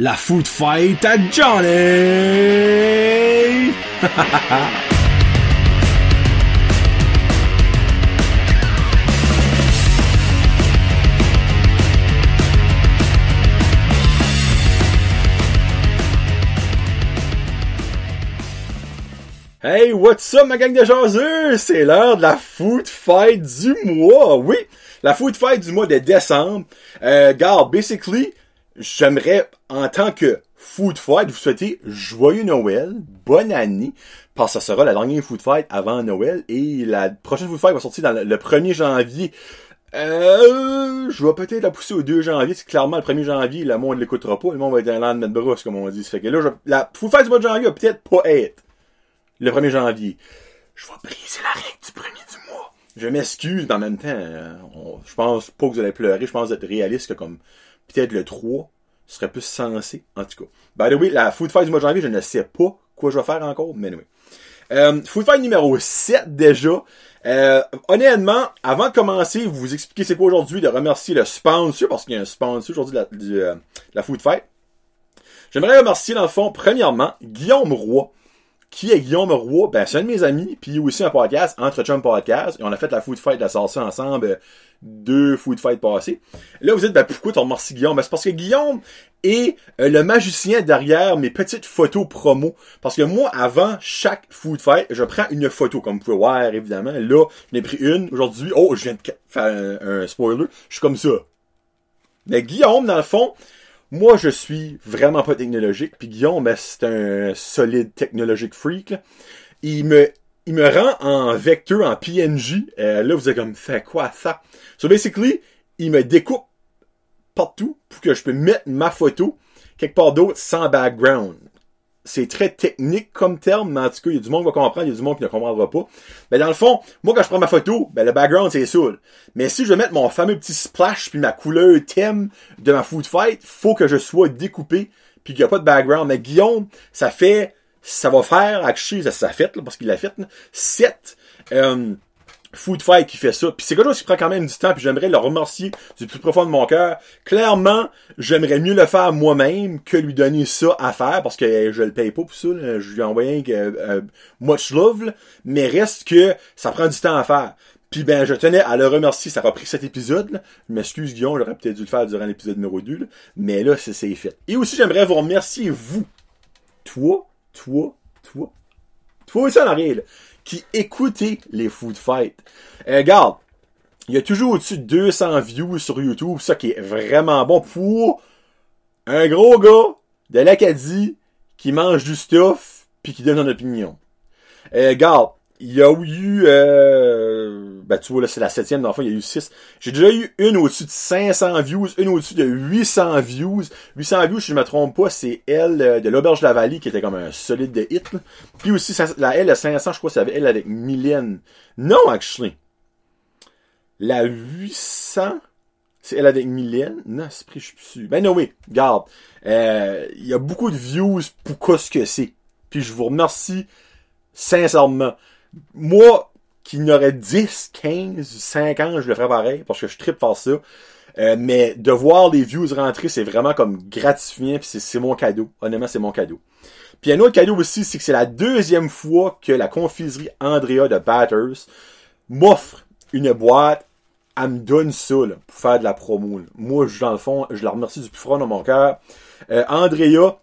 La food fight à Johnny! Hey, what's up ma gang de jaseux? C'est l'heure de la food fight du mois. Oui, la food fight du mois de décembre. Euh, garde, basically, j'aimerais, en tant que food fight, vous souhaiter joyeux Noël, bonne année, parce que ça sera la dernière food fight avant Noël, et la prochaine food fight va sortir dans le 1er janvier. Euh, je vais peut-être la pousser au 2 janvier. C'est clairement le 1er janvier, le monde l'écoutera pas. Le monde va être un lendemain de brosse, comme on dit. Ça fait que là, la food fight du mois de janvier va peut-être pas être le 1er janvier. Je vais briser la règle du premier du mois. Je m'excuse, mais en même temps, euh, je pense pas que vous allez pleurer. Je pense être réaliste que comme peut-être le 3 serait plus sensé, en tout cas. By the way, la food fight du mois de janvier, je ne sais pas quoi je vais faire encore, mais anyway. Euh, food fight numéro 7 déjà. Euh, honnêtement, avant de commencer, vous expliquer c'est quoi aujourd'hui, de remercier le sponsor, parce qu'il y a un sponsor aujourd'hui de la, euh, la food fight. J'aimerais remercier, dans le fond, premièrement, Guillaume Roy. Qui est Guillaume Roy? Ben, c'est un de mes amis, puis aussi un podcast, Entre Chum Podcast, et on a fait la food fight de la ensemble, euh, deux food fights passés. Là, vous dites, ben, pourquoi tu remercies Guillaume? Ben, c'est parce que Guillaume est euh, le magicien derrière mes petites photos promo. Parce que moi, avant chaque food fight, je prends une photo, comme vous pouvez voir, évidemment. Là, j'en ai pris une aujourd'hui. Oh, je viens de faire un spoiler. Je suis comme ça. Mais Guillaume, dans le fond, moi, je suis vraiment pas technologique. Puis Guillaume, ben, c'est un solide technologique freak. Il me, il me rend en vecteur, en PNG. Euh, là, vous êtes comme, fait quoi ça? So, basically, il me découpe partout pour que je peux mettre ma photo quelque part d'autre sans background. C'est très technique comme terme, mais en tout cas, il y a du monde qui va comprendre, il y a du monde qui ne comprendra pas. Mais dans le fond, moi, quand je prends ma photo, ben, le background, c'est saoul. Mais si je veux mettre mon fameux petit splash puis ma couleur thème de ma food fight, faut que je sois découpé puis qu'il n'y a pas de background. Mais Guillaume, ça fait, ça va faire, actually, ça, ça fait, là, parce qu'il l'a fait, là, sept, euh, Food Fight qui fait ça. Puis c'est quelque chose qui prend quand même du temps, puis j'aimerais le remercier du plus profond de mon cœur. Clairement, j'aimerais mieux le faire moi-même que lui donner ça à faire, parce que euh, je le paye pas pour ça. Je lui ai envoyé que euh, much love, mais reste que ça prend du temps à faire. Puis ben, je tenais à le remercier, ça a pris cet épisode. Là. Je m'excuse Guillaume, j'aurais peut-être dû le faire durant l'épisode numéro 2, là. mais là, c'est c'est fait. Et aussi, j'aimerais vous remercier, vous, toi, toi, toi, toi aussi en arrière, là, qui écoutez les food fights. Euh, regarde, il y a toujours au-dessus de 200 views sur YouTube, ça qui est vraiment bon pour un gros gars de l'Acadie qui mange du stuff puis qui donne son opinion. Euh, regarde, il y a eu, euh, ben tu vois là c'est la septième d'enfant, il y a eu 6. J'ai déjà eu une au-dessus de 500 views, une au-dessus de 800 views. 800 views, si je me trompe pas, c'est elle euh, de l'Auberge de la Vallée qui était comme un solide de hit. là. Puis aussi, la elle de 500, je crois c'est elle avec Mylène. Non, actually. La 800, c'est elle avec Mylène? Non, c'est pris, je suis plus sûr. Ben non, oui, garde. Euh, Il y a beaucoup de views pour quoi ce que c'est. Puis je vous remercie sincèrement. Moi, qui n'aurais 10, 15, 5 ans, je le ferais pareil, parce que je tripe faire ça. Euh, mais de voir les views rentrer, c'est vraiment comme gratifiant, puis c'est- mon cadeau. Honnêtement, c'est mon cadeau. Puis un autre cadeau aussi, c'est que c'est la deuxième fois que la confiserie Andrea de Batters m'offre une boîte. Elle me donne ça là, pour faire de la promo. Moi, je, dans le fond, je la remercie du plus fort de mon cœur. Euh, Andrea,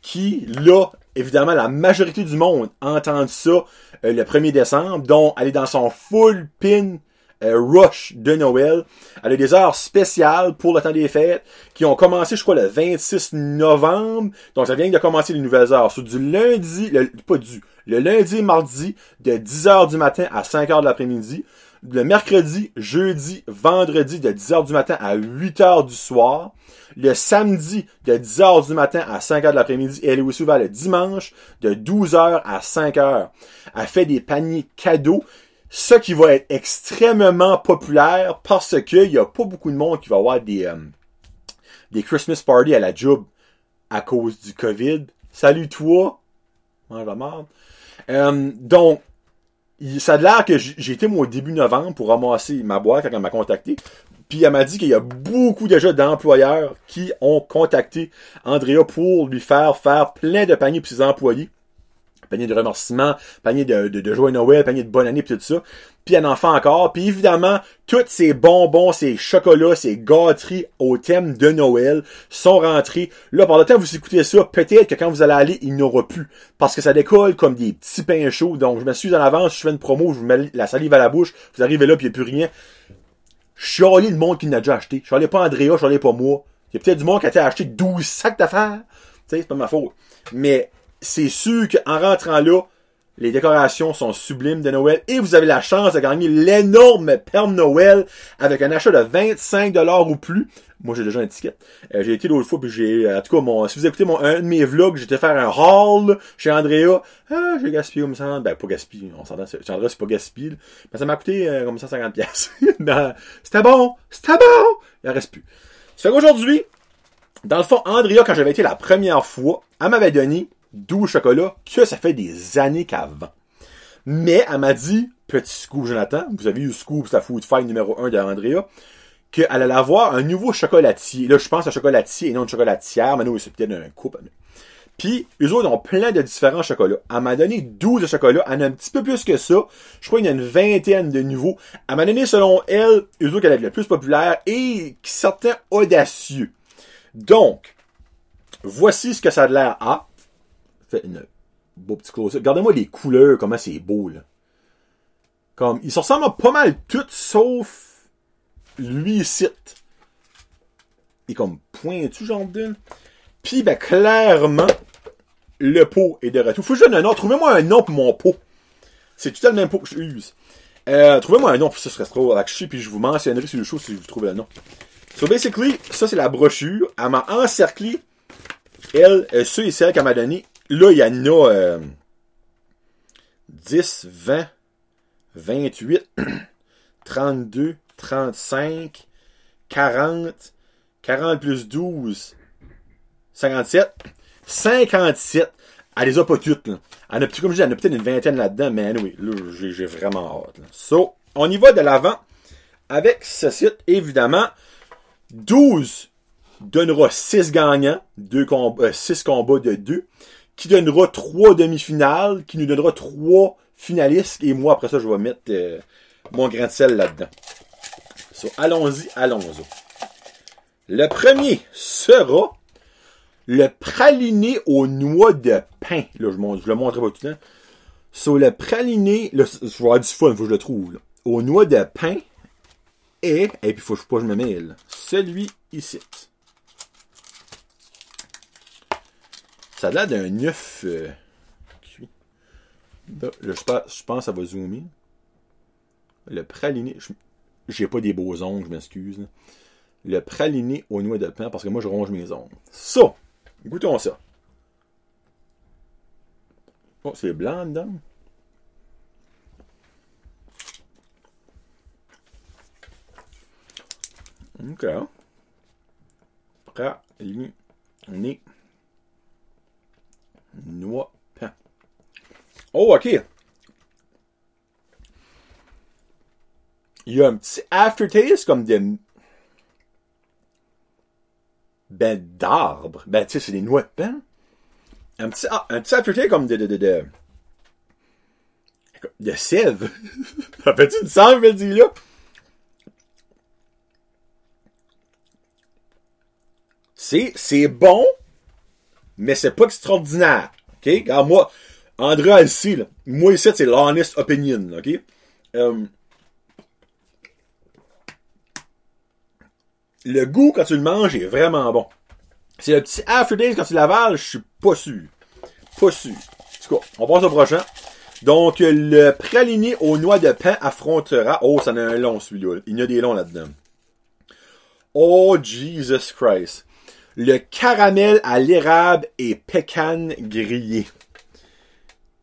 qui, là, évidemment, la majorité du monde entend ça euh, le 1er décembre, dont elle est dans son full pin euh, rush de Noël. Elle a des heures spéciales pour le temps des fêtes qui ont commencé, je crois, le 26 novembre. Donc, ça vient de commencer les nouvelles heures. Sur du lundi, le, pas du, le lundi et mardi, de 10h du matin à 5h de l'après-midi. Le mercredi, jeudi, vendredi, de 10h du matin à 8h du soir. Le samedi, de 10h du matin à 5h de l'après-midi. Et elle est aussi ouverte le dimanche, de 12h à 5h. Elle fait des paniers cadeaux. Ce qui va être extrêmement populaire parce que il y a pas beaucoup de monde qui va avoir des, euh, des Christmas parties à la job à cause du COVID. Salut toi! Mange la merde. Euh, donc, ça a l'air que j'ai été moi au début novembre pour ramasser ma boîte quand elle m'a contacté. Puis elle m'a dit qu'il y a beaucoup déjà d'employeurs qui ont contacté Andrea pour lui faire faire plein de paniers pour ses employés. Panier de remerciements, panier de, de, de joyeux Noël, panier de bonne année, puis tout ça. Puis un enfant encore. Puis évidemment, tous ces bonbons, ces chocolats, ces gâteries au thème de Noël sont rentrés. Là, par le temps vous écoutez ça, peut-être que quand vous allez aller, il n'y aura plus. Parce que ça décolle comme des petits pains chauds. Donc, je me suis en avance, je fais une promo, je vous mets la salive à la bouche, vous arrivez là, puis il n'y a plus rien. Je suis le monde qui n'a déjà acheté. Je suis pas Andrea, je suis allé pas moi. Il y a peut-être du monde qui a acheté 12 sacs d'affaires. Tu sais, c'est pas ma faute. Mais c'est sûr qu'en rentrant là, les décorations sont sublimes de Noël et vous avez la chance de gagner l'énorme Perle Noël avec un achat de 25$ ou plus. Moi, j'ai déjà un ticket. Euh, j'ai été l'autre fois, puis j'ai, en tout cas, mon, si vous écoutez mon, un de mes vlogs, j'étais faire un haul chez Andrea. Ah, j'ai gaspillé comme ça. Ben, pas gaspillé. On s'entend, chez Andrea, c'est pas gaspillé. Mais ça m'a coûté euh, comme 150 pièces. ben, c'était bon. C'était bon. Il en reste plus. Ça fait qu'aujourd'hui, dans le fond, Andrea, quand j'avais été la première fois, elle m'avait donné 12 chocolats que ça fait des années qu'avant. Mais elle m'a dit, petit scoop Jonathan, vous avez eu scoop, c'est la food fight numéro 1 de Andrea, qu'elle allait avoir un nouveau chocolatier. Là, je pense à chocolatier et non une chocolatière, mais nous, c'est peut-être un couple. Puis, eux autres ont plein de différents chocolats. Elle m'a donné 12 de chocolats. Elle en a un petit peu plus que ça. Je crois qu'il y a une vingtaine de nouveaux. Elle m'a donné, selon elle, eux autres qu'elle est le plus populaire et certains audacieux. Donc, voici ce que ça a l'air à. Une beau petit close Regardez-moi les couleurs, comment c'est beau, là. Comme, ils se ressemblent pas mal toutes, sauf lui ici. Il est comme pointu, genre d'une. Puis, ben, clairement, le pot est de retour. Faut que je donne un nom. Trouvez-moi un nom pour mon pot. C'est tout le même pot que je use. Euh, trouvez-moi un nom pour ça, ce serait trop suis puis je vous mentionnerai sur le show si vous trouvez le nom. So, basically, ça, c'est la brochure. Elle m'a encerclé. Elle, euh, ceux et celles qu'elle m'a donné. Là, il y en a euh, 10, 20, 28, 32, 35, 40, 40 plus 12, 57, 57. Elle les a pas toutes, là. Elle a, comme je dis, elle a peut-être une vingtaine là-dedans, mais anyway, là, j'ai vraiment hâte, là. So, on y va de l'avant avec ce site, évidemment. 12 donnera 6 gagnants, 2 combats, 6 combats de 2, qui donnera 3 demi-finales, qui nous donnera 3 finalistes, et moi, après ça, je vais mettre euh, mon grain de sel là-dedans. So, allons-y, allons-y. Le premier sera le praliné aux noix de pain. Là, je, je le montrerai pas tout le temps. Sur le praliné, là, je vais avoir du fun, faut que je le trouve. Là. Aux noix de pain, et, et puis faut que je me mêle, celui ici. Ça a l'air d'un œuf euh, cuit. Là, je, pense, je pense que ça va zoomer. Le praliné, j'ai pas des beaux ongles, je m'excuse. Le praliné aux noix de pain, parce que moi je ronge mes ongles. Ça! Goûtons ça. Oh, c'est blanc dedans. OK. Praliné. Noix pain. Oh, OK. Il y a un petit aftertaste comme de. Ben, d'arbre. Ben, tu sais, c'est des noix de pain. Un petit, ah, un petit aftertaste comme de. de, de, de, de sève. Ça fait une sens, je là? C'est bon, mais c'est pas extraordinaire. OK? Regarde, moi, André là, moi ici, c'est l'honest opinion. OK? Um, le goût, quand tu le manges, est vraiment bon. C'est le petit aftertaste quand tu l'avales, je suis pas sûr. Pas sûr. En tout cas, on passe au prochain. Donc, le praliné aux noix de pain affrontera... Oh, ça en a un long, celui-là. Il y a des longs là-dedans. Oh, Jesus Christ. Le caramel à l'érable et pécan grillé.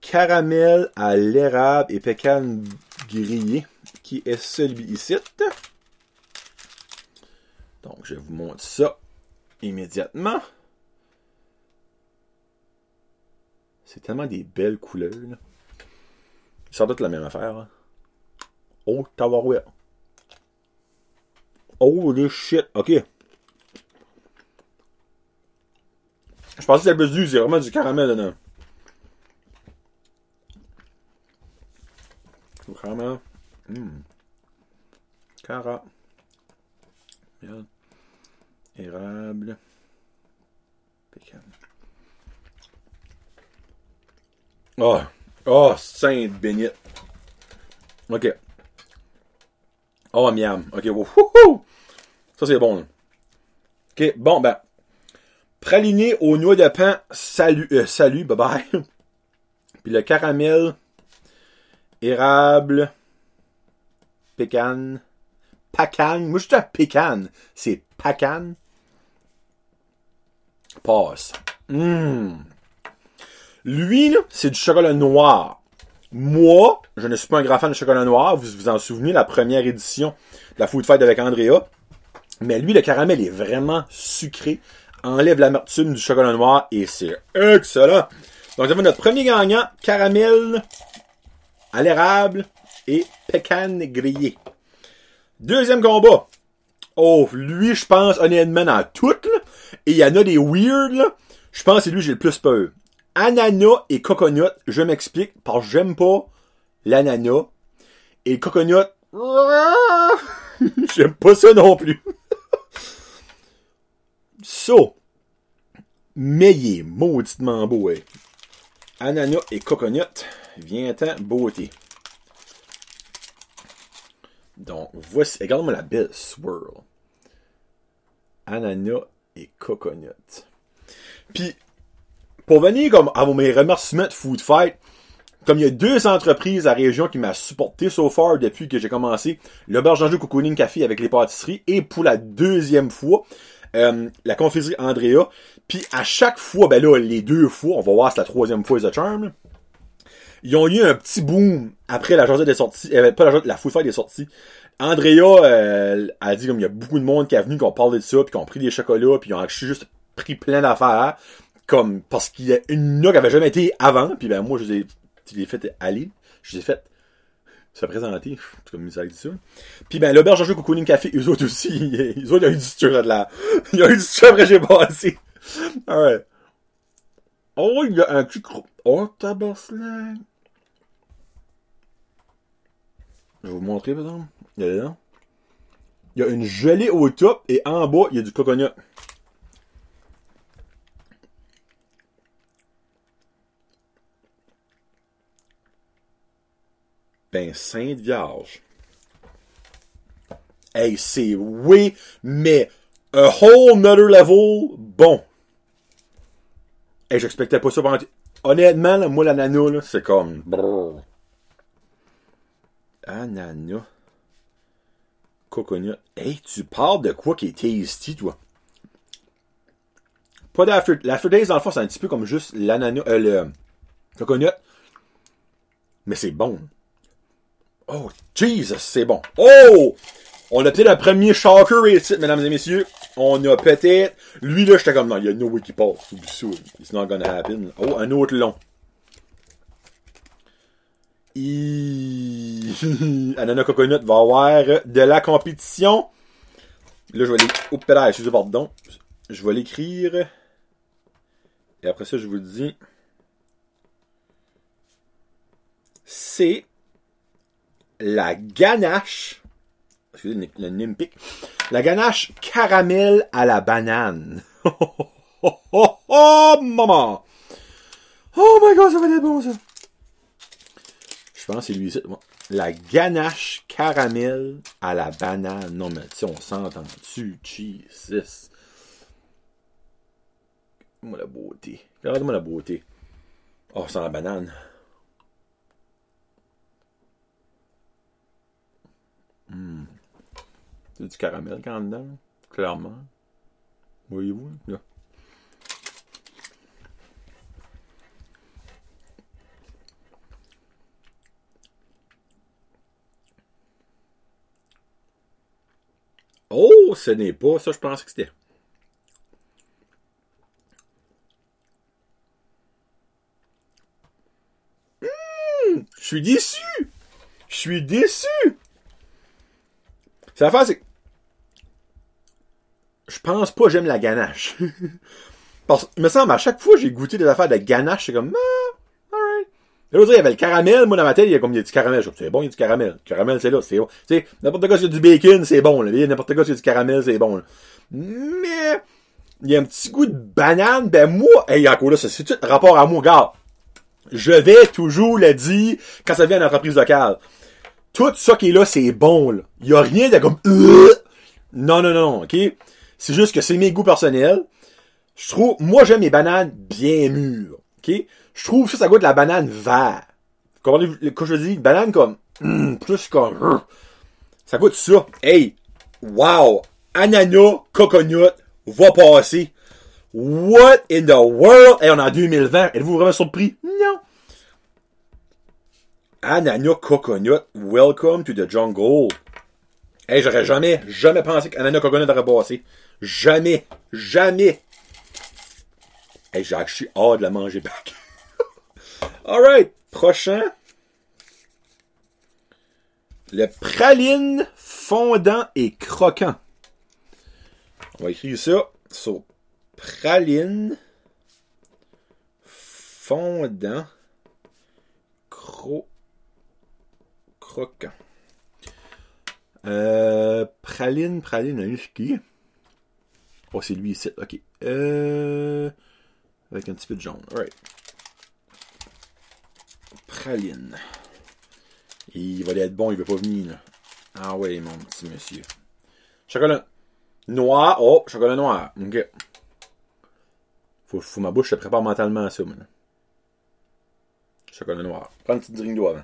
Caramel à l'érable et pécan grillé, qui est celui ici. Donc, je vous montre ça immédiatement. C'est tellement des belles couleurs. Là. Ils sortent toutes la même affaire. Oh, Tawarouette. Holy shit. OK. Je pensais que c'était plus du, c'est vraiment du caramel dedans. Caramel. Hum. Cara. Miel. Érable. Pécan. Oh. Oh, sainte bénite. OK. Oh, miam. OK, wouhou! Ça, c'est bon, là. OK, bon, ben. Praliné aux noix de pain, salut, euh, salut, bye bye. Puis le caramel, érable, pécan, pacan. Moi, je suis à pécan. C'est pacan. Passe. Hum. Lui, c'est du chocolat noir. Moi, je ne suis pas un grand fan de chocolat noir. Vous vous en souvenez, la première édition de la Food Fight avec Andrea. Mais lui, le caramel est vraiment sucré. Enlève l'amertume du chocolat noir et c'est excellent. Donc, nous avons notre premier gagnant, caramel à l'érable et pécan grillé. Deuxième combat. Oh, lui, je pense, honnêtement, dans toutes, là, et il y en a des weird, là, je pense que c'est lui j'ai le plus peur. Ananas et coconut, je m'explique, parce que j'aime pas l'ananas. Et coconut, j'aime pas ça non plus. so, mais il est mauditement beau, hein. Ananas et coconut, vient-en beauté. Donc, voici, regarde-moi la belle swirl. Ananas et coconut. Puis, pour venir comme à mes remerciements de Food Fight, comme il y a deux entreprises à la région qui m'ont supporté so far depuis que j'ai commencé, l'auberge d'Anjou Cocooning Café avec les pâtisseries, et pour la deuxième fois, euh, la confiserie Andrea. Puis à chaque fois, ben là, les deux fois, on va voir si la troisième fois The Charm. Ils ont eu un petit boom après la journée des sorties, euh, pas la journée, la Fight des sorties. Andrea euh, a dit comme il y a beaucoup de monde qui est venu, qui ont parlé de ça, puis qui ont pris des chocolats, puis ils ont juste pris plein d'affaires, comme parce qu'il y a une là qui avait jamais été avant, puis ben moi je les ai, je les ai fait aller, je les ai fait se présenter, comme ça dit ça. Puis ben l'auberge Jean-Jacques Cocooning Café, eux autres aussi, ils ont eu du stuff de là. Ils ont eu du stuff après j'ai passé. Alright. Oh, il y a un petit gros. Oh, tabarnak. Je vais vous montrer, par exemple. Il y a là. Il y a une gelée au top et en bas, il y a du coconut. Ben, Sainte Vierge. Hey, c'est oui, mais a whole nother level bon. Hey, j'expectais pas ça pendant... Honnêtement, moi, l'ananas, là, c'est comme... Brrr. Coconut. Hey, tu parles de quoi qui est tasty, toi? Pas d'after... L'after days, dans le fond, c'est un petit peu comme juste l'ananas... Euh, le coconut. Mais c'est bon. Oh, Jesus, c'est bon. Oh! On a peut-être un premier shocker ici, mesdames et messieurs. On a peut-être... Lui, là, j'étais comme, non, il y a no way qui passe. It's not gonna happen. Oh, un autre long. Anana Coconut va avoir de la compétition. Là, je vais l'écrire. Oups, là, excusez, pardon. Je vais l'écrire. Et après ça, je vous dis. C'est la ganache. Excusez le nimpic. La ganache caramel à la banane. Oh, maman! Oh my god, ça va être bon, ça! Je pense que c'est lui ici. La ganache caramel à la banane. Non, mais si on s'entend dessus. Jesus. Regarde-moi la beauté. Regarde-moi la beauté. Oh, c'est la banane. Hmm. C'est du caramel quand dedans, clairement. Voyez-vous, là. Oh, ce n'est pas ça, je pense que c'était. Mmh, je suis déçu! Je suis déçu! C'est la c'est je pense pas j'aime la ganache. Parce que, me semble, à chaque fois j'ai goûté des affaires de ganache, c'est comme, ah, alright. L'autre, il y avait le caramel. Moi, dans ma tête, il y a comme, il y a du caramel. Je c'est bon, il y a du caramel. Le caramel, c'est là, c'est bon. Tu sais, n'importe quoi, s'il y a du bacon, c'est bon, là. N'importe quoi, s'il y a du caramel, c'est bon, là. Mais, il y a un petit goût de banane. Ben, moi, hey, encore là, ça, c'est tout rapport à moi, gars. Je vais toujours le dire quand ça vient à l'entreprise locale. Tout ça qui est là, c'est bon, là. Il y a rien de comme, euh. non, non, non, ok? C'est juste que c'est mes goûts personnels. Je trouve, moi, j'aime mes bananes bien mûres, ok? Je trouve ça, ça goûte la banane vert. Quand je dis banane comme, hum, plus comme, hum. ça goûte ça. Hey, wow, ananas, coconut, va passer. What in the world? Et on est en 2020. Êtes-vous vraiment surpris? Non. Ananas Coconut, welcome to the jungle. Hey, j'aurais jamais, jamais pensé qu'Ananas Coconut aurait passé. Jamais, jamais. Hey, j'ai actually hâte de la manger back. Alright, prochain. Le praline fondant et croquant. On va écrire ça sur praline fondant cro croquant. Euh, praline, praline, qui? Oh, c'est lui ici. Ok. Euh, avec un petit peu de jaune. Alright. Praline. Il va être bon, il va pas venir. Ah ouais, mon petit monsieur. Chocolat noir. Oh, chocolat noir. Ok. Faut, faut ma bouche se prépare mentalement à ça, maintenant. Chocolat noir. Prends une petite drink d'eau avant.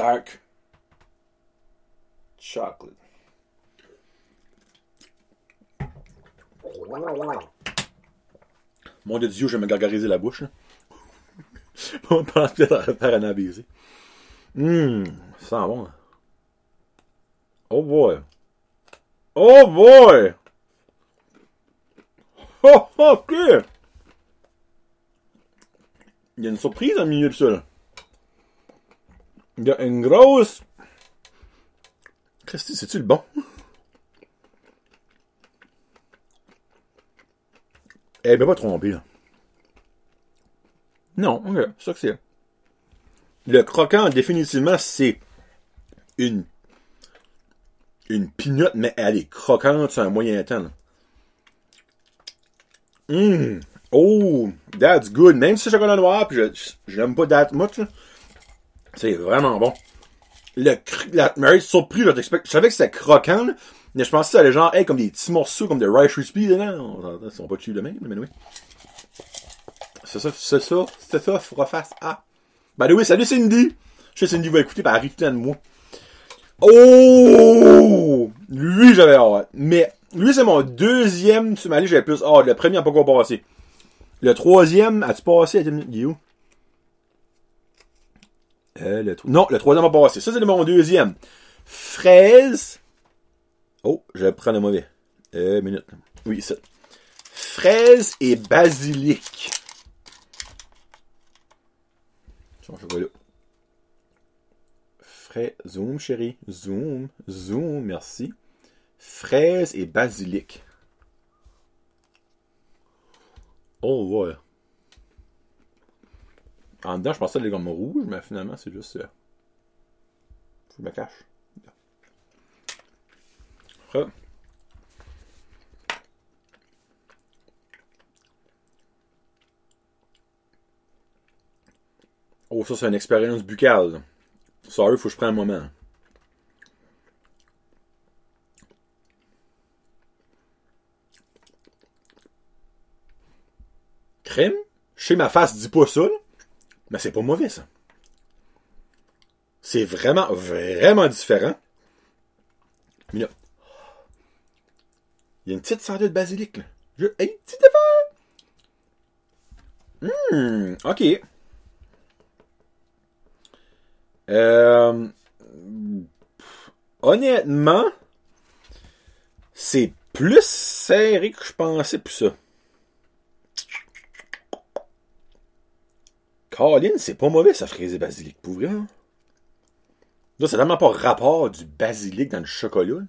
Dark chocolate. Mon Dieu, je vais me gargariser la bouche. On pense peut-être faire un baiser. Hum, ça sent bon. Oh boy. Oh boy! Oh, ok! Il y a une surprise au milieu de ça. Il y a une grosse. Christy, c'est-tu le bon? Eh ben, pas trompé, là. Non, ok, c'est ça que c'est. Le croquant, définitivement, c'est une une pinotte, mais elle est croquante sur un moyen temps. Hum! Oh! That's good! Même si c'est chocolat noir, puis je, j'aime pas that much, c'est vraiment bon. Le la Mary surpris, là, je savais que c'était croquant, là, mais je pensais que ça allait genre, hey, comme des petits morceaux, comme des Rice Krispies, là? Ils sont pas dessus de même, mais oui. C'est ça, c'est ça, c'est ça, fera face à. Bah oui, salut Cindy! Je sais Cindy va écouter, par tout de moi. Oh! Lui, j'avais hâte. Mais, lui, c'est mon deuxième sur ma liste, j'avais plus hâte. Le premier n'a pas encore passé. Le troisième, as-tu passé? Il est où? Euh, non, le troisième a passé. Ça, c'est mon deuxième. Fraise. Oh, je prendre le mauvais. Euh, minute. Oui, ça. Fraise et basilic. Je vais là. Fraise. Zoom, chérie. Zoom. Zoom, merci. Fraise et basilic. Oh, ouais. En dedans, je pensais que les gommes rouges, mais finalement, c'est juste. Euh... Je me cache. Oh, ça, c'est une expérience buccale. Sorry, faut que je prenne un moment. Crème? Chez ma face, dis pas ça. Mais c'est pas mauvais, ça. C'est vraiment, vraiment différent. Mais là, il y a une petite santé de basilic, là. Je, hey, petit Hum, ok. Euh, honnêtement, c'est plus serré que je pensais pour ça. Colin, c'est pas mauvais ça fraise et basilic pour vrai. Hein. Là, c'est tellement pas rapport du basilic dans le chocolat.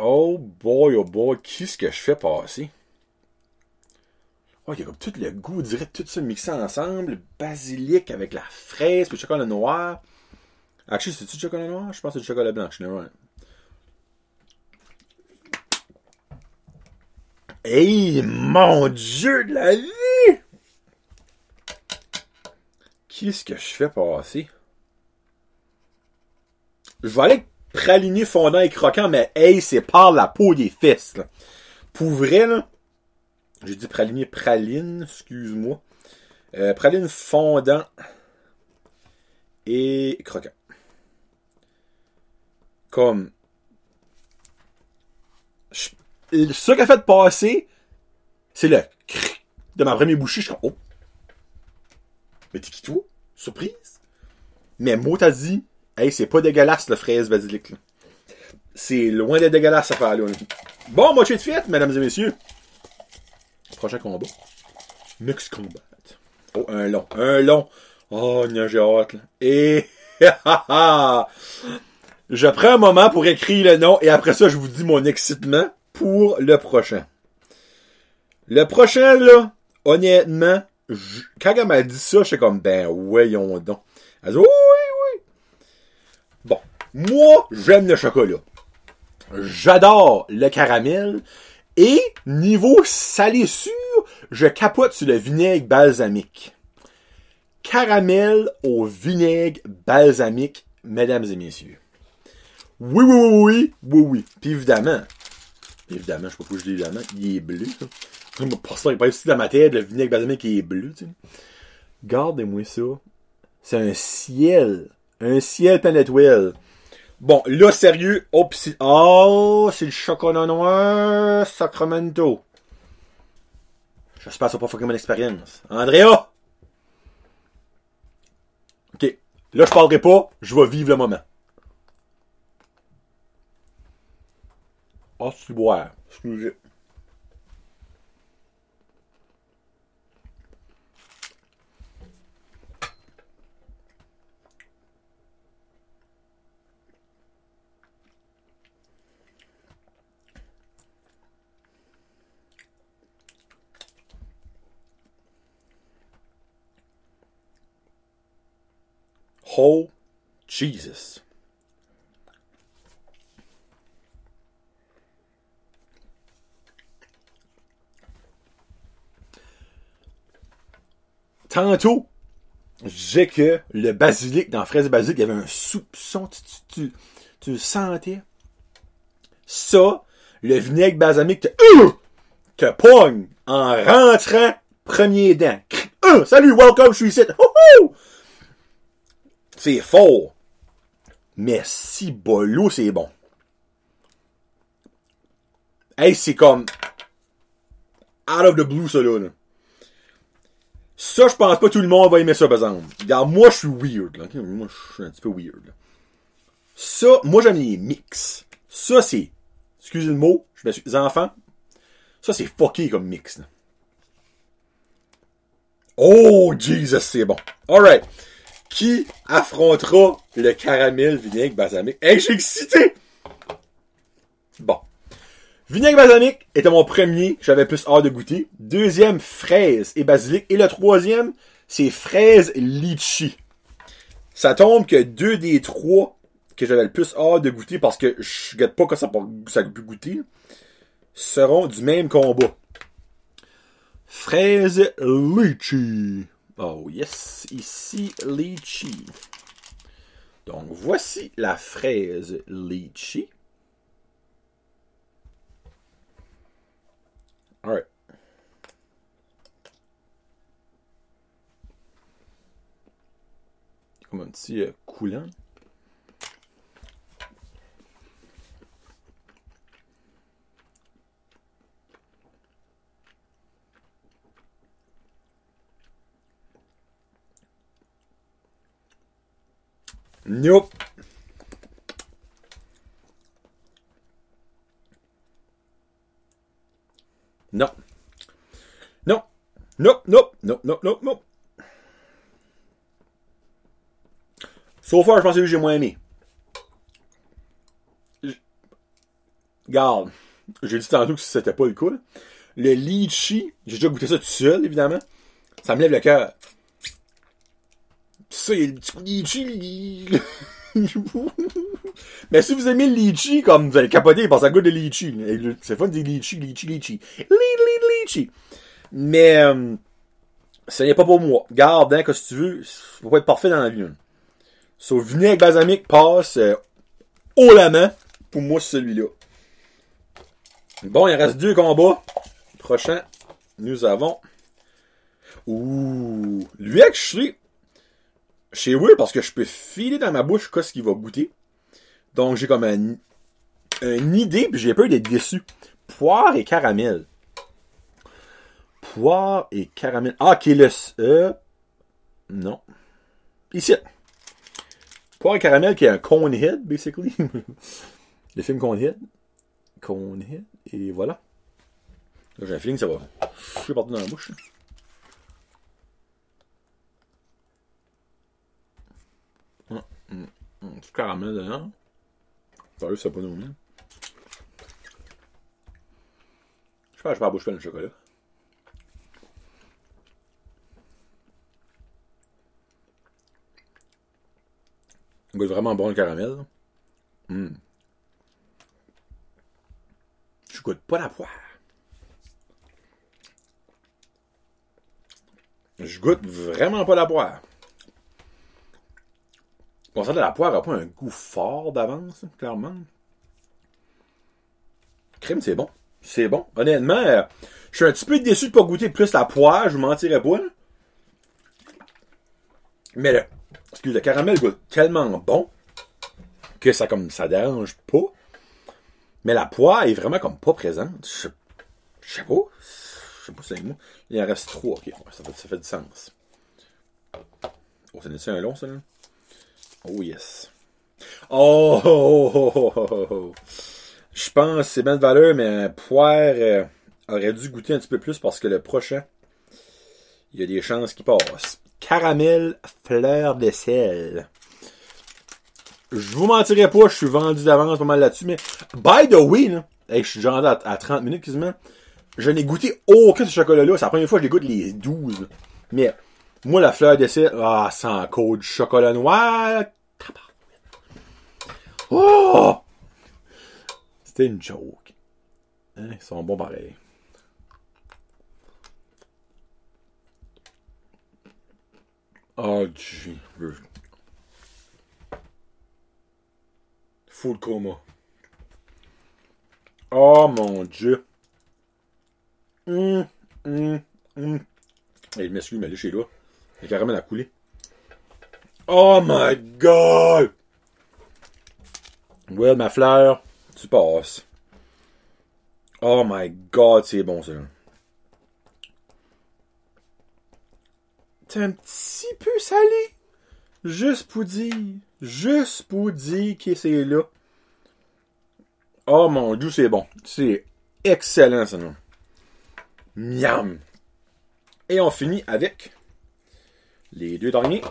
Oh boy, oh boy, qu'est-ce que je fais passer? Oh, il y a comme tout le goût, direct, tout ça mixé ensemble. Le basilic avec la fraise, puis le chocolat noir. Actually, c'est-tu du chocolat noir? Je pense que c'est du chocolat blanc, je suis Hey, mon dieu de la vie! Qu'est-ce que je fais passer? Je vais aller praliné fondant et croquant, mais hey, c'est par la peau des fesses, là. Là. J'ai dit praliné praline, excuse-moi. Euh, praline fondant et croquant. Comme. Ce qu'a fait passer, c'est le de ma première bouchée. Je suis comme, oh. Mais t'es qui toi? Surprise? Mais mot t'as dit, hey, c'est pas dégueulasse le fraise basilic. Là. C'est loin d'être dégueulasse à faire là. Bon, moi, je suis de fête, mesdames et messieurs. Prochain combat. Mix Combat. Oh, un long. Un long. Oh, j'ai hâte. Là. Et je prends un moment pour écrire le nom et après ça, je vous dis mon excitement pour le prochain. Le prochain, là, honnêtement, quand elle m'a dit ça, je suis comme, ben, voyons donc. Elle dit, oui, oui. Bon. Moi, j'aime le chocolat. J'adore le caramel. Et, niveau salissure, je capote sur le vinaigre balsamique. Caramel au vinaigre balsamique, mesdames et messieurs. Oui, oui, oui, oui, oui, oui. Puis évidemment, évidemment, je sais pas pourquoi je dis évidemment, il est bleu. Je me pas ici dans ma tête, le vinaigre balsamique est bleu, tu sais. Gardez-moi ça. C'est un ciel. Un ciel plein d'étoiles. Bon, là, sérieux. Oh, c'est... Oh, c'est le chocolat noir Sacramento. J'espère que ça pas fucker mon expérience. Andrea! Ok. Là, je parlerai pas. Je vais vivre le moment. Oh, c'est boire. Excusez. Oh, Jesus. Tantôt, je disais que le basilic, dans fraise basilic, il y avait un soupçon, tu, le sentais? Ça, le vinaigre balsamique te, euh, te pogne en rentrant premier dent. Euh, salut, welcome, je suis ici. C'est fort. Mais si bolo, c'est bon. Hey, c'est comme out of the blue, ça, là. Ça, je pense pas tout le monde va aimer ça, par exemple. Regarde, moi, je suis weird, là. Moi, je suis un petit peu weird. Ça, moi, j'aime les mix. Ça, c'est, excusez le mot, je me suis, les enfants, ça, c'est fucké comme mix, là. Oh, Jesus, c'est bon. Alright qui affrontera le caramel vinaigre balsamique? Hey, j'ai excité! Bon. Vinaigre balsamique était mon premier, j'avais plus hâte de goûter. Deuxième, fraise et basilic. Et le troisième, c'est fraise litchi. Ça tombe que deux des trois que j'avais le plus hâte de goûter parce que je ne pas quand ça, pu goûter seront du même combat. Fraise litchi. Oh yes, ici litchi. Donc voici la fraise litchi. Alright. Comme un petit euh, coulant. Nope. Non. Non. Nope, nope, nope, nope, nope, nope. So far, je pense que j'ai moins aimé. Garde, j'ai dit tantôt que c'était pas le là. Le litchi, j'ai déjà goûté ça tout seul, évidemment. Ça me lève le cœur. Ça, il y a le petit coup litchi. Mais si vous aimez le litchi, comme vous allez capoter parce que ça goûte de litchi. C'est fun de dire litchi, litchi, litchi. Li, li, litchi. Mais, euh, ce n'est pas pour moi. Garde, hein, que si tu veux, va pas être parfait dans la vie. Là. So, vinaigre balsamique passe euh, haut la main. Pour moi, celui-là. Bon, il reste deux combats. Prochain, nous avons. Ouh. Lui, que je suis chez Will parce que je peux filer dans ma bouche qu'est-ce qu'il va goûter. Donc, j'ai comme un, une idée, puis j'ai peur d'être déçu. Poire et caramel. Poire et caramel. Ah, qui est le. Euh, non. Ici. Poire et caramel qui est un Conehead, basically. le film Conehead. Conehead. Et voilà. Là, J'ai un feeling que ça va. Je partout dans la bouche. Hum, hum, caramel dedans. Sérieux, c'est pas nous Je pense que je vais la bouche pleine de chocolat. Il goûte vraiment bon le caramel. Hum. Je goûte pas la poire. Je goûte vraiment pas la poire. Pour ça, la poire n'a pas un goût fort d'avance, clairement. Crème, c'est bon. C'est bon. Honnêtement, euh, je suis un petit peu déçu de pas goûter plus la poire, je vous mentirais pas. Mais le, excuse, le caramel goûte tellement bon que ça comme ça dérange pas. Mais la poire est vraiment comme pas présente. Je, je sais pas. Je sais pas si c'est. Il en reste trois. Ok, ça, fait, ça fait du sens. Oh, ça n'est un long, ça, là? Oh, yes. Oh, oh, oh, oh, oh, oh, oh. Je pense c'est bien de valeur, mais poire euh, aurait dû goûter un petit peu plus parce que le prochain, il y a des chances qu'il passe. Caramel fleur de sel. Je vous mentirai pas, je suis vendu d'avance pas mal là-dessus, mais by the way, là, je suis genre à, à 30 minutes quasiment. Je n'ai goûté aucun de ce chocolat-là. C'est la première fois que je les goûte les 12. Mais moi, la fleur de sel, ah, sans code chocolat noir. Oh! C'était une joke. Hein, ils sont bons pareil. Oh, gee. Full coma. Oh mon dieu. Hum, hum, hum. Et je m'excuse, mais là, chez là. Il la coulée. Oh my god! Well, ma fleur, tu passes. Oh my god, c'est bon ça. C'est un petit peu salé. Juste pour dire. Juste pour dire que c'est là. Oh mon dieu, c'est bon. C'est excellent ça. non. Miam. Et on finit avec les deux derniers.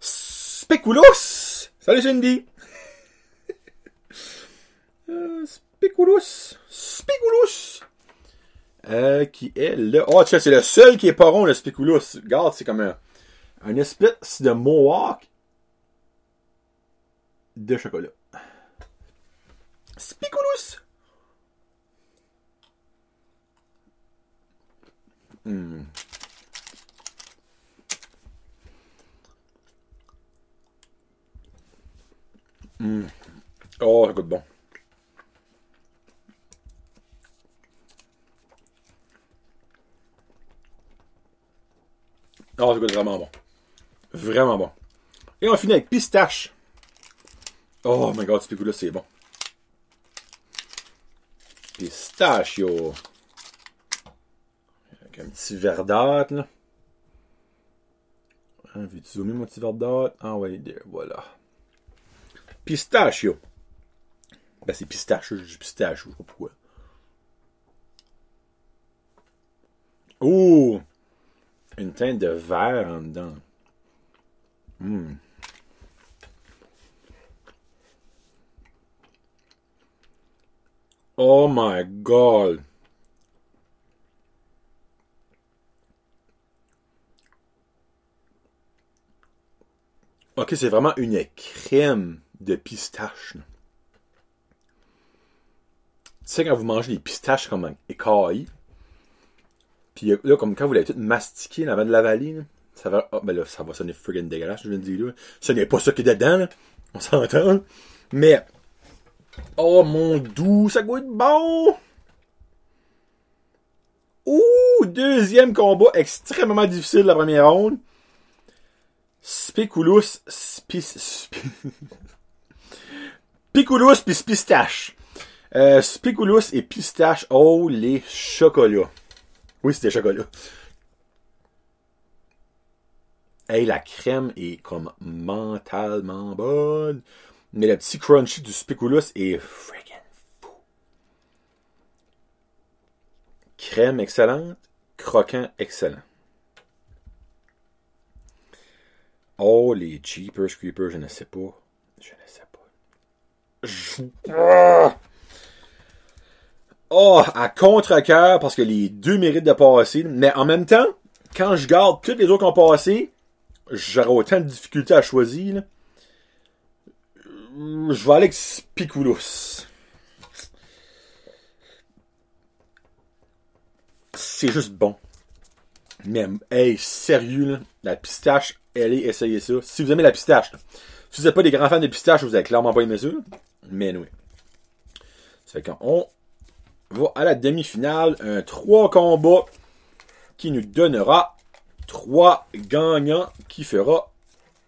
Speculoos! Salut Cindy! Euh! Speculoos! Euh, qui est le... Oh, tiens, c'est le seul qui est pas rond, le Speculoos. Regarde, c'est comme un, un espèce de mohawk de chocolat. Speculoos! Hmm. Hmm. Oh, ça goûte bon. Oh, ça goûte vraiment bon. Vraiment bon. Et on finit avec pistache. Oh my god, ce pico-là, c'est bon. Pistachio. Avec un petit verdâtre, là. Hein, Veux-tu zoomer mon petit verdâtre? Ah ouais, voilà. Pistachio. Ben, c'est pistache, je dis pistache, je sais pourquoi. Ouh! Une teinte de verre en dedans. Hum. Oh my god. Ok, c'est vraiment une crème de pistache. Tu sais, quand vous mangez des pistaches comme écaillées, puis là, comme quand vous l'avez tout mastiqué avant de l'avaler, ça va. Ah, ben là, ça va sonner friggin' dégueulasse, je viens de dire. Ce n'est pas ça qui est dedans. On s'entend. Mais. Oh mon doux, ça goûte bon! Ouh! Deuxième combat extrêmement difficile la première ronde. Spiculus spis, spi- Piculus pis pistache. Euh, et pistache. Oh, les chocolats. Oui, c'était chocolat. Hey, la crème est comme mentalement bonne. Mais le petit crunchy du Spiculus est friggin' fou. Crème excellente. Croquant excellent. Oh, les Jeepers Creepers, je ne sais pas. Je ne sais pas. Ah! Oh, à contre-cœur, parce que les deux méritent de passer. Mais en même temps, quand je garde toutes les autres qui ont passé, j'aurais autant de difficultés à choisir. Je vais aller avec Spiculus. C'est juste bon. Mais, hey, sérieux, la pistache, allez essayer ça. Si vous aimez la pistache, si vous n'êtes pas des grands fans de pistache, vous avez clairement pas aimé ça. Mais oui. Ça fait qu'on va à la demi-finale. Un 3 combats qui nous donnera 3 gagnants qui fera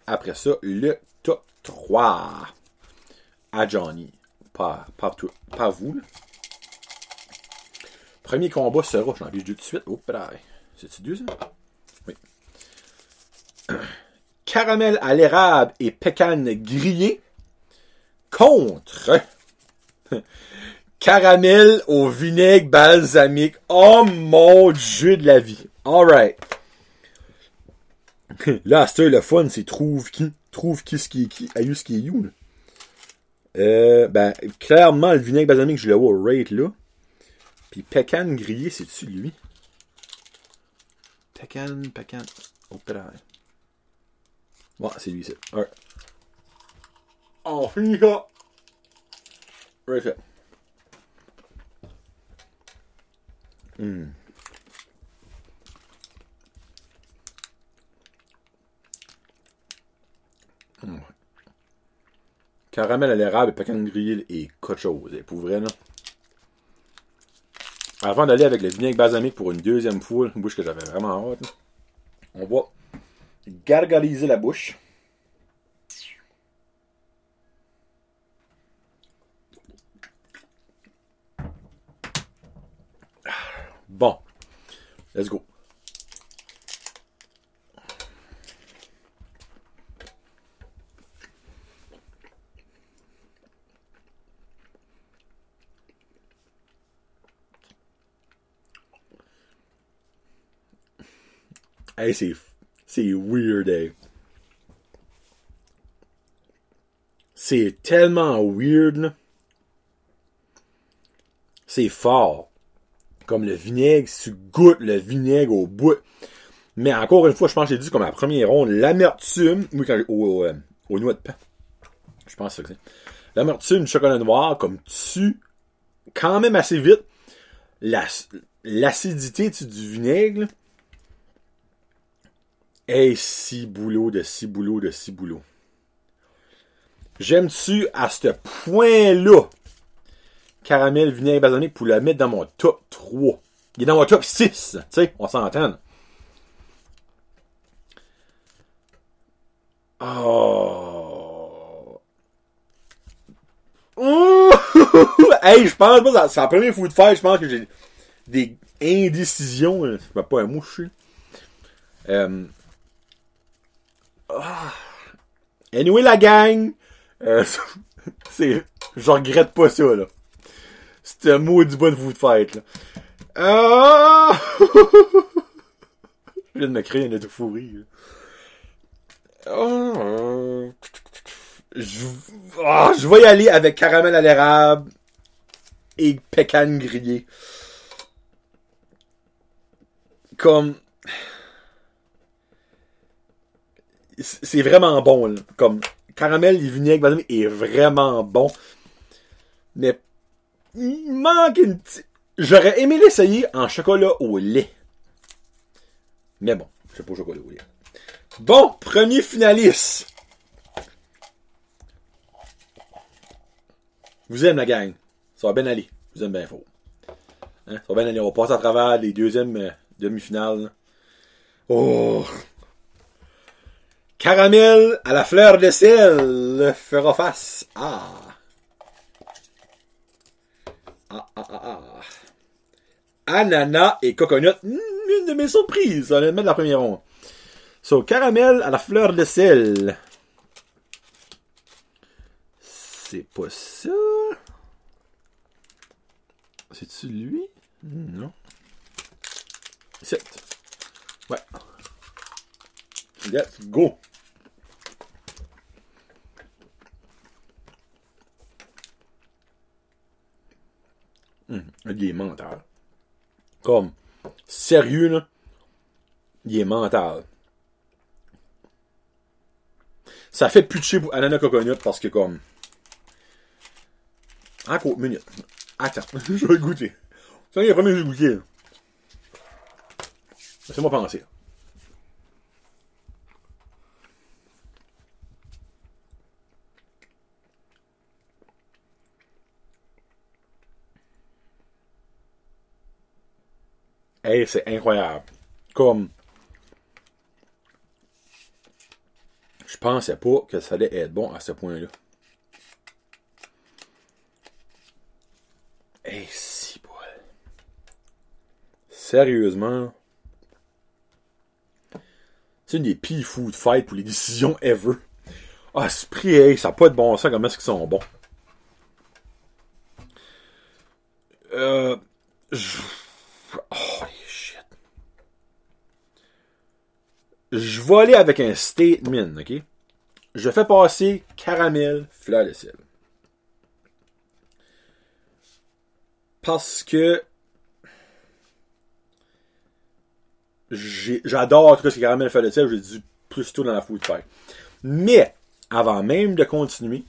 après ça le top 3 à Johnny. Tout- pas vous. Premier combat sera, j'en ai tout de suite. Oh. C'est-tu deux, ça? Oui. Caramel à l'érable et pécan grillé contre caramel au vinaigre balsamique. Oh mon dieu de la vie. Alright. Là, heure, le fun, c'est trouve qui. Trouve qui ce qui est qui. Aïe, ce qui est là. Euh, ben, clairement, le vinaigre balsamique, je le vois au rate, là. Puis pécan grillé, c'est-tu lui? Pécan, pécan. Oh, putain. Bon, c'est lui, c'est. Alright. On finit ça. Right there. Hmm. Hmm. Caramel à l'érable et pécan grillé et quelque chose. Et pour vrai, là. Avant d'aller avec le vinaigre balsamique pour une deuxième fois, une bouche que j'avais vraiment hâte, on va gargariser la bouche. Bon. Let's go. Hey, c'est, c'est weird, hey. C'est tellement weird. C'est fort. Comme le vinaigre, si tu goûtes le vinaigre au bout. Mais encore une fois, je pense que j'ai dit comme la première ronde, l'amertume, oui, quand, au, au, euh, au noix de pain. Je pense que c'est. L'amertume du chocolat noir, comme tu, quand même assez vite, la- l'acidité du vinaigre, Hey, si boulot de si boulot de si boulot. J'aime-tu à ce point-là caramel, vinaigre balsamique pour le mettre dans mon top 3. Il est dans mon top 6, tu sais, on s'entend. Oh. Hey, je pense pas, c'est la première fois de faire, je pense que j'ai des indécisions, là. c'est pas un mouche. Euh, ah. Anyway, la gang, euh, c'est, je regrette pas ça, là. C'était un mot du bon food fight, là. Ah! je viens de me créer un étouffourri, là. Je, ah, je vais y aller avec caramel à l'érable et pécan grillé. Comme c'est vraiment bon. Là. Comme caramel et vinaigre est vraiment bon. Mais il manque une petite... J'aurais aimé l'essayer en chocolat au lait. Mais bon, je sais pas chocolat au lait. Bon, premier finaliste. Vous aimez la gang. Ça va bien aller. Vous aimez bien faux. Hein? Ça va bien aller. On va passer à travers les deuxièmes euh, demi-finales. Oh! Caramel à la fleur de sel fera face à. Ah, ah, ah. Ananas et coconut. Hmm, une de mes surprises, honnêtement, de la première ronde. So, caramel à la fleur de sel. C'est pas ça. C'est-tu lui? Non. C'est. Ouais. Let's go. Hum, il est mental. Comme, sérieux, là, il est mental. Ça fait de chez Ananas Coconut parce que, comme, encore une minute. Attends, je vais goûter. C'est le premier que j'ai goûté. Laissez-moi penser. Hey, c'est incroyable. Comme. Je pensais pas que ça allait être bon à ce point-là. Hey, si boy. Sérieusement. C'est une des pires food fight pour les décisions ever. Ah, ce prix, hey, ça n'a pas de bon sens comment est-ce qu'ils sont bons? Euh. Oh, shit. Je vais aller avec un statement, ok? Je fais passer caramel, fleur de sel. Parce que j'adore tout ce caramel, fleur de sel, j'ai dit plus tôt dans la food fight. Mais, avant même de continuer,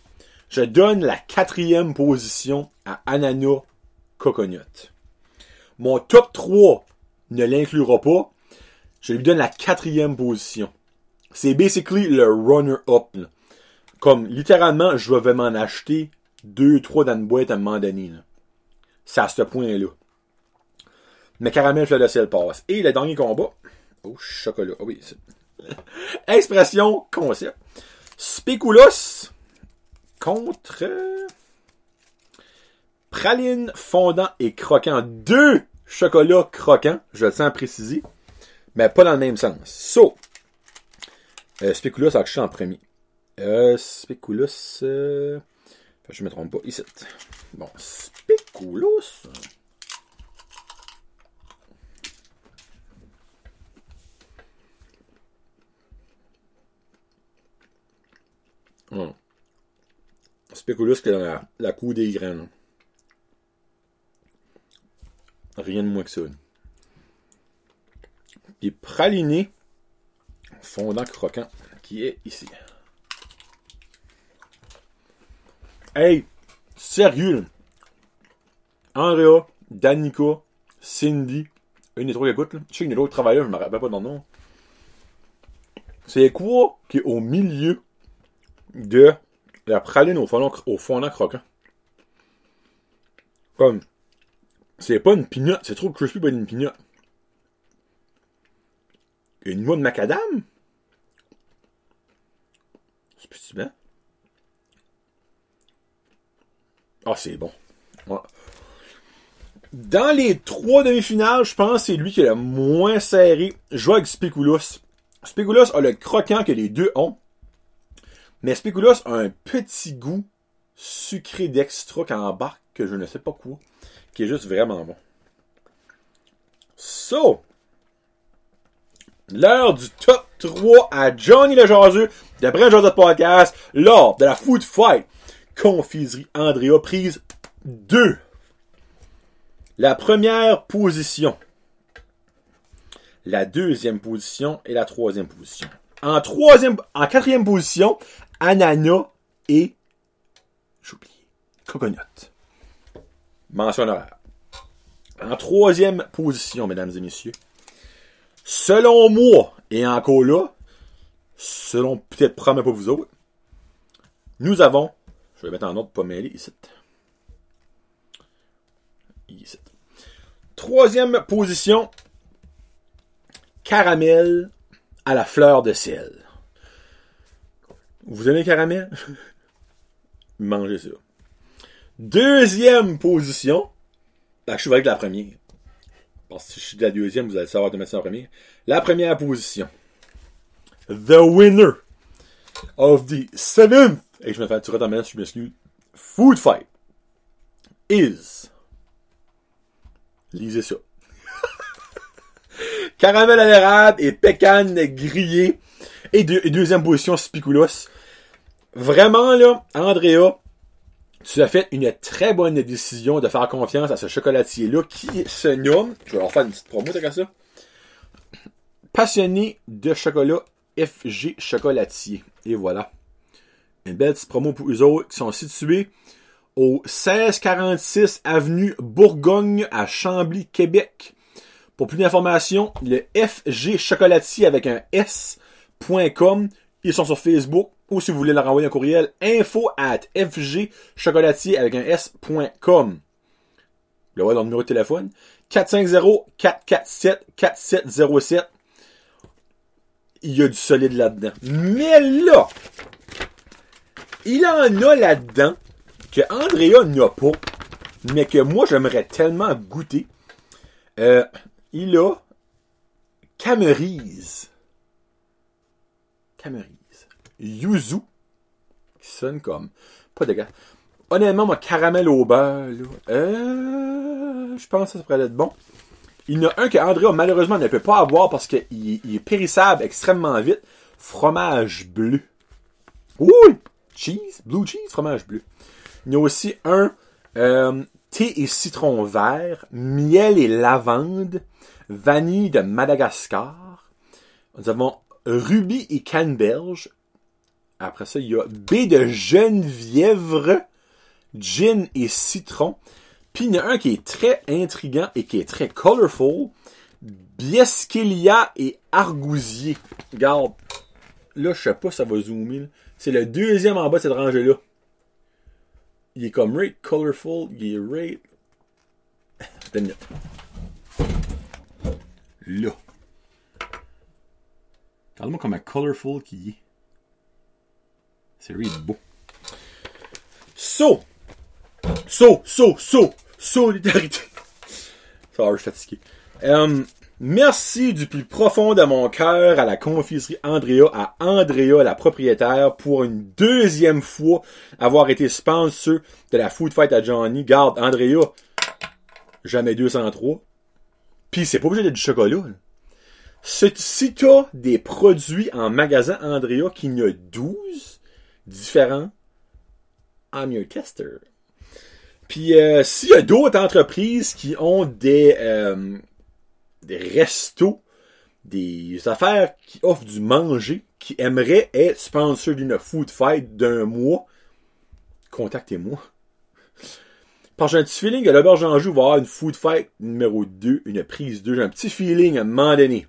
je donne la quatrième position à Ananas Coconut. Mon top 3 ne l'inclura pas. Je lui donne la quatrième position. C'est basically le runner-up. Comme littéralement, je vais m'en acheter deux, trois dans une boîte à un moment donné. C'est à ce point-là. Mais caramel fleur de sel passe. Et le dernier combat. Oh, chocolat. Oh oui. Expression, concept. Speculoos contre praline fondant et croquant. Deux chocolats croquants, je tiens à préciser, mais pas dans le même sens. So, euh, Speculoos a en premier. Euh, Speculoos, euh, je me trompe pas, ici. Bon, Speculoos. Hum. Speculoos qui est dans la, la des graines. Rien de moins que ça. Et praliné fondant croquant qui est ici. Hey, sérieux, Andrea, Danica, Cindy, une des trois qui écoute, je sais qu'il y travailleurs, je me rappelle pas le nom. C'est quoi qui est au milieu de la praline au fondant, au fondant croquant? Comme, c'est pas une pignotte, c'est trop crispy pour une pignotte. Une noix de macadam? C'est petit bien. Ah, c'est bon. Dans les trois demi-finales, je pense que c'est lui qui est le moins serré. Je vois avec Speculoos. Speculoos a le croquant que les deux ont. Mais Speculoos a un petit goût sucré d'extra qui embarque que je ne sais pas quoi qui est juste vraiment bon. So, l'heure du top 3 à Johnny le Jaseux Brand Joseph Podcast lors de la Food Fight Confiserie Andrea prise 2. La première position. La deuxième position et la troisième position. En troisième, en quatrième position, ananas et, j'oublie, coconut. Mention honoraire. En troisième position, mesdames et messieurs, selon moi, et encore là, selon peut-être probablement pas vous autres, nous avons, je vais mettre en ordre pour ici. Ici. Troisième position, caramel à la fleur de sel. Vous aimez le caramel? Mangez ça. Deuxième position, ben, je suis avec la première. Parce que si je suis de la deuxième, vous allez savoir de mettre en première. La première position. The winner of the seventh, et je me fais tirer dans ma je m'excuse, food fight is, lisez ça, caramel à l'érable et pécan grillé, et, deuxième position, spiculos. Vraiment, là, Andrea, tu as fait une très bonne décision de faire confiance à ce chocolatier-là qui se nomme, je vais leur faire une petite promo, t'as ça, passionné de chocolat FG Chocolatier. Et voilà. Une belle petite promo pour eux autres qui sont situés au 1646 avenue Bourgogne à Chambly, Québec. Pour plus d'informations, le FG Chocolatier avec un S.com. Ils sont sur Facebook. Ou si vous voulez leur envoyer un courriel, info at FG Chocolatier avec un S.com. Le voilà dans le numéro de téléphone. 450-447-4707 il y a du solide là-dedans. Mais là, il en a là-dedans que Andrea n'a pas, mais que moi j'aimerais tellement goûter. Euh, il a Camerise. Camerise. Yuzu. Qui sonne comme. Pas gars. Honnêtement, moi, caramel au beurre. Euh, je pense que ça pourrait être bon. Il y en a un que Andrea malheureusement ne peut pas avoir parce qu'il est périssable extrêmement vite. Fromage bleu. Ouh! Cheese, blue cheese, fromage bleu. Il y a aussi un euh, thé et citron vert, miel et lavande, vanille de Madagascar. Nous avons rubis et canneberge. Après ça, il y a baie de Genevièvre, gin et citron. Puis il y en a un qui est très intrigant et qui est très colorful. Biesquilia et Argousier. Regarde. Là, je sais pas ça va zoomer. C'est le deuxième en bas de cette rangée-là. Il est comme rate colorful. Il est rate. Là. Regarde-moi comme un colorful qui est. C'est really beau. So. So, so, so. Solidarité. Ça va, je suis fatigué. Euh, merci du plus profond de mon cœur à la confiserie Andrea, à Andrea, la propriétaire, pour une deuxième fois avoir été sponsor de la Food Fight à Johnny. Garde, Andrea, jamais 203. Puis c'est pas obligé d'être du chocolat. Si t'as des produits en magasin Andrea qui a 12 différents, I'm your tester. Puis euh, s'il y a d'autres entreprises qui ont des, euh, des restos, des affaires qui offrent du manger, qui aimeraient être sponsor d'une food fight d'un mois, contactez-moi. Parce que j'ai un petit feeling que l'auberge Anjou va avoir une food fight numéro 2, une prise 2. J'ai un petit feeling à un moment donné.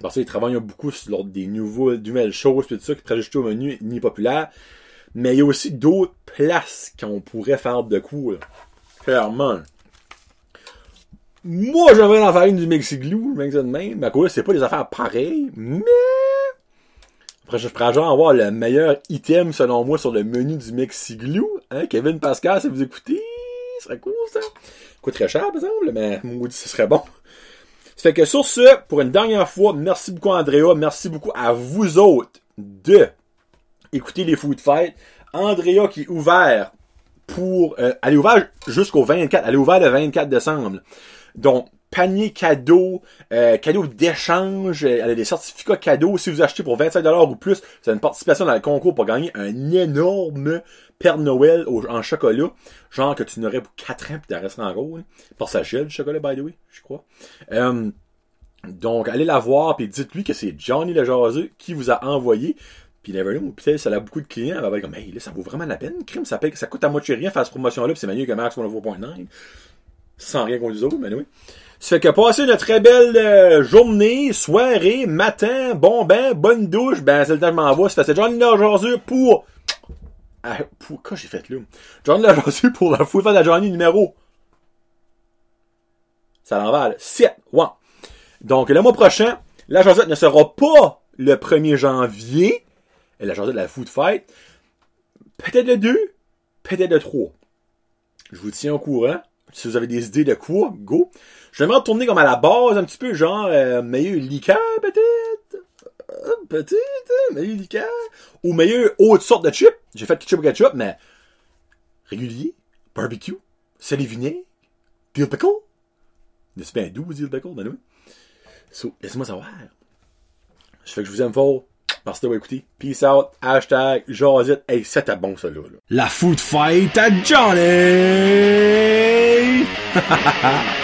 Parce qu'ils travaillent beaucoup sur des nouveaux, nouvelles choses, tout ça, qui ajouter au menu ni populaire. Mais il y a aussi d'autres places qu'on pourrait faire de coups, Clairement. Moi, en faire une du Mexiglou, ça de même. Mais quoi, c'est pas des affaires pareilles, mais... Après, je pourrais genre avoir le meilleur item, selon moi, sur le menu du Mexiglou. Hein, Kevin Pascal, si vous écoutez, ce serait cool, ça. Coûterait cher, par exemple, mais maudit, ce serait bon. Ça fait que sur ce, pour une dernière fois, merci beaucoup Andrea, merci beaucoup à vous autres de écouter les Food Fights. Andrea qui est ouvert pour... Euh, elle est ouverte jusqu'au 24. Elle est ouverte le 24 décembre. Donc, panier cadeau, euh, cadeau d'échange, elle a des certificats cadeaux. Si vous achetez pour 25$ ou plus, c'est une participation dans le concours pour gagner un énorme Père Noël au- en chocolat, genre que tu n'aurais pour 4 ans puis t'en resterais en gros, là. Par sa gel, le chocolat, by the way, je crois. Euh, donc, allez la voir puis dites-lui que c'est Johnny le jaseux qui vous a envoyé. Puis never know, peut-être ça a beaucoup de clients, elle va être comme, hey, là, ça vaut vraiment la peine, crime, ça, paye, ça coûte à moitié rien faire cette promotion-là, puis c'est mieux que Max 104.9. Sans rien contre les autres, mais oui. Ça fait que passez une très belle euh, journée, soirée, matin, bon bain, bonne douche, ben c'est le temps que je m'en vais. Ça fait c'est Johnny jaseux pour... Ah, pour... Quoi j'ai fait là? Johnny le jaseux pour la fouille de la Johnny numéro... Ça l'envale. 7. Ouais. Donc, le mois prochain, la jasette ne sera pas le 1er janvier. Et la jasette de la Food Fight. Peut-être le 2, peut-être le 3. Je vous tiens au courant. Si vous avez des idées de quoi, go. Je vais vraiment tourner comme à la base, un petit peu, genre, euh, meilleur liqueur, peut-être? Euh, peut-être, hein, meilleur liqueur. Ou meilleur autre sorte de chips. J'ai fait ketchup ketchup, mais régulier, barbecue, salé vinaigre, dill pickle. C'est bien doux, dill pickle, ben oui. So, laissez-moi savoir. Je fais que je vous aime fort. Merci d'avoir écouté. Peace out. Hashtag Jazit. Hey, c'était bon, ça, là. La food fight à Johnny!